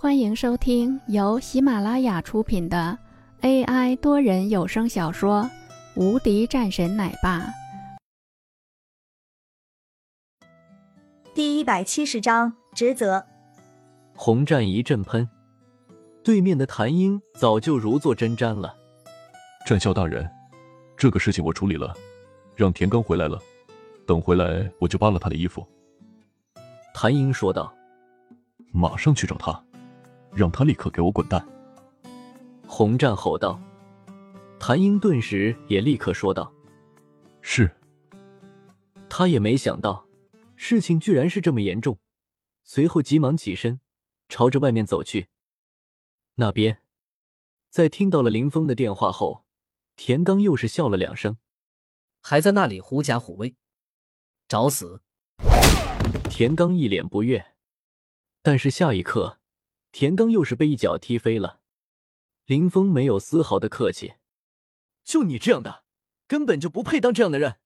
欢迎收听由喜马拉雅出品的 AI 多人有声小说《无敌战神奶爸》第一百七十章职责。红战一阵喷，对面的谭英早就如坐针毡了。战校大人，这个事情我处理了，让田刚回来了，等回来我就扒了他的衣服。谭英说道：“马上去找他。”让他立刻给我滚蛋！洪战吼道。谭英顿时也立刻说道：“是。”他也没想到事情居然是这么严重，随后急忙起身，朝着外面走去。那边，在听到了林峰的电话后，田刚又是笑了两声，还在那里狐假虎威，找死！田刚一脸不悦，但是下一刻。田刚又是被一脚踢飞了，林峰没有丝毫的客气，就你这样的，根本就不配当这样的人。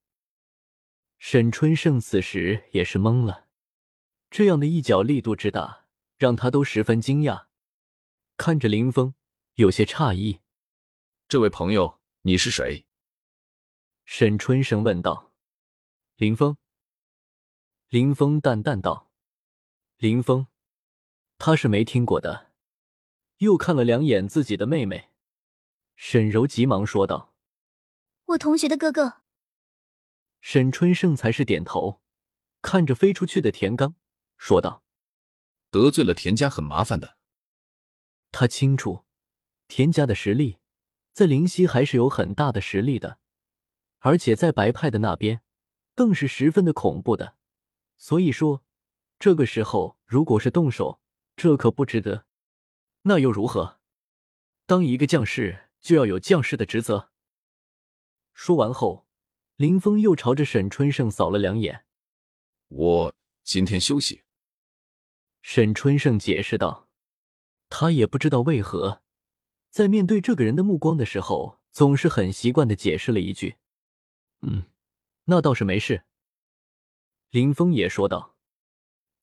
沈春盛此时也是懵了，这样的一脚力度之大，让他都十分惊讶，看着林峰，有些诧异：“这位朋友，你是谁？”沈春生问道。林峰。林峰淡淡道：“林峰。”他是没听过的，又看了两眼自己的妹妹，沈柔急忙说道：“我同学的哥哥。”沈春盛才是点头，看着飞出去的田刚，说道：“得罪了田家很麻烦的。”他清楚，田家的实力在灵溪还是有很大的实力的，而且在白派的那边更是十分的恐怖的，所以说，这个时候如果是动手。这可不值得，那又如何？当一个将士就要有将士的职责。说完后，林峰又朝着沈春盛扫了两眼。我今天休息。沈春盛解释道。他也不知道为何，在面对这个人的目光的时候，总是很习惯的解释了一句：“嗯，那倒是没事。”林峰也说道。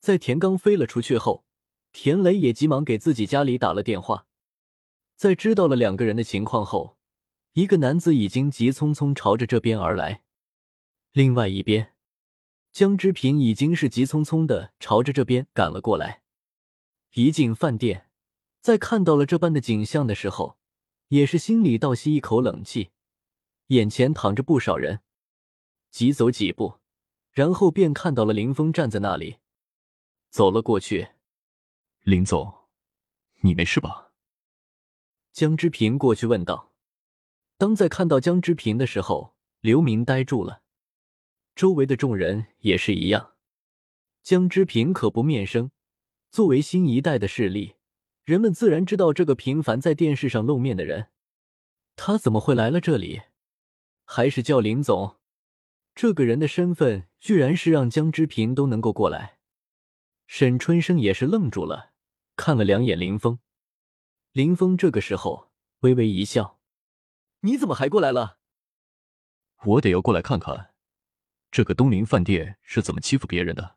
在田刚飞了出去后。田雷也急忙给自己家里打了电话，在知道了两个人的情况后，一个男子已经急匆匆朝着这边而来，另外一边，江之平已经是急匆匆的朝着这边赶了过来。一进饭店，在看到了这般的景象的时候，也是心里倒吸一口冷气，眼前躺着不少人，急走几步，然后便看到了林峰站在那里，走了过去。林总，你没事吧？江之平过去问道。当在看到江之平的时候，刘明呆住了，周围的众人也是一样。江之平可不面生，作为新一代的势力，人们自然知道这个频繁在电视上露面的人，他怎么会来了这里？还是叫林总？这个人的身份居然是让江之平都能够过来。沈春生也是愣住了。看了两眼林峰，林峰这个时候微微一笑：“你怎么还过来了？我得要过来看看，这个东林饭店是怎么欺负别人的，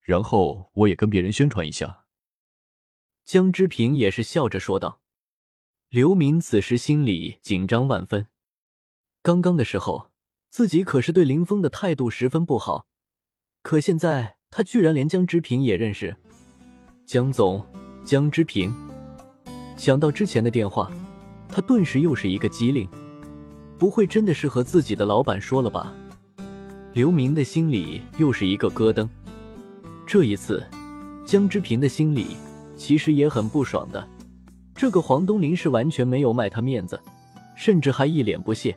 然后我也跟别人宣传一下。”江之平也是笑着说道。刘明此时心里紧张万分，刚刚的时候自己可是对林峰的态度十分不好，可现在他居然连江之平也认识。江总，江之平。想到之前的电话，他顿时又是一个机灵，不会真的是和自己的老板说了吧？刘明的心里又是一个咯噔。这一次，江之平的心里其实也很不爽的。这个黄东林是完全没有卖他面子，甚至还一脸不屑。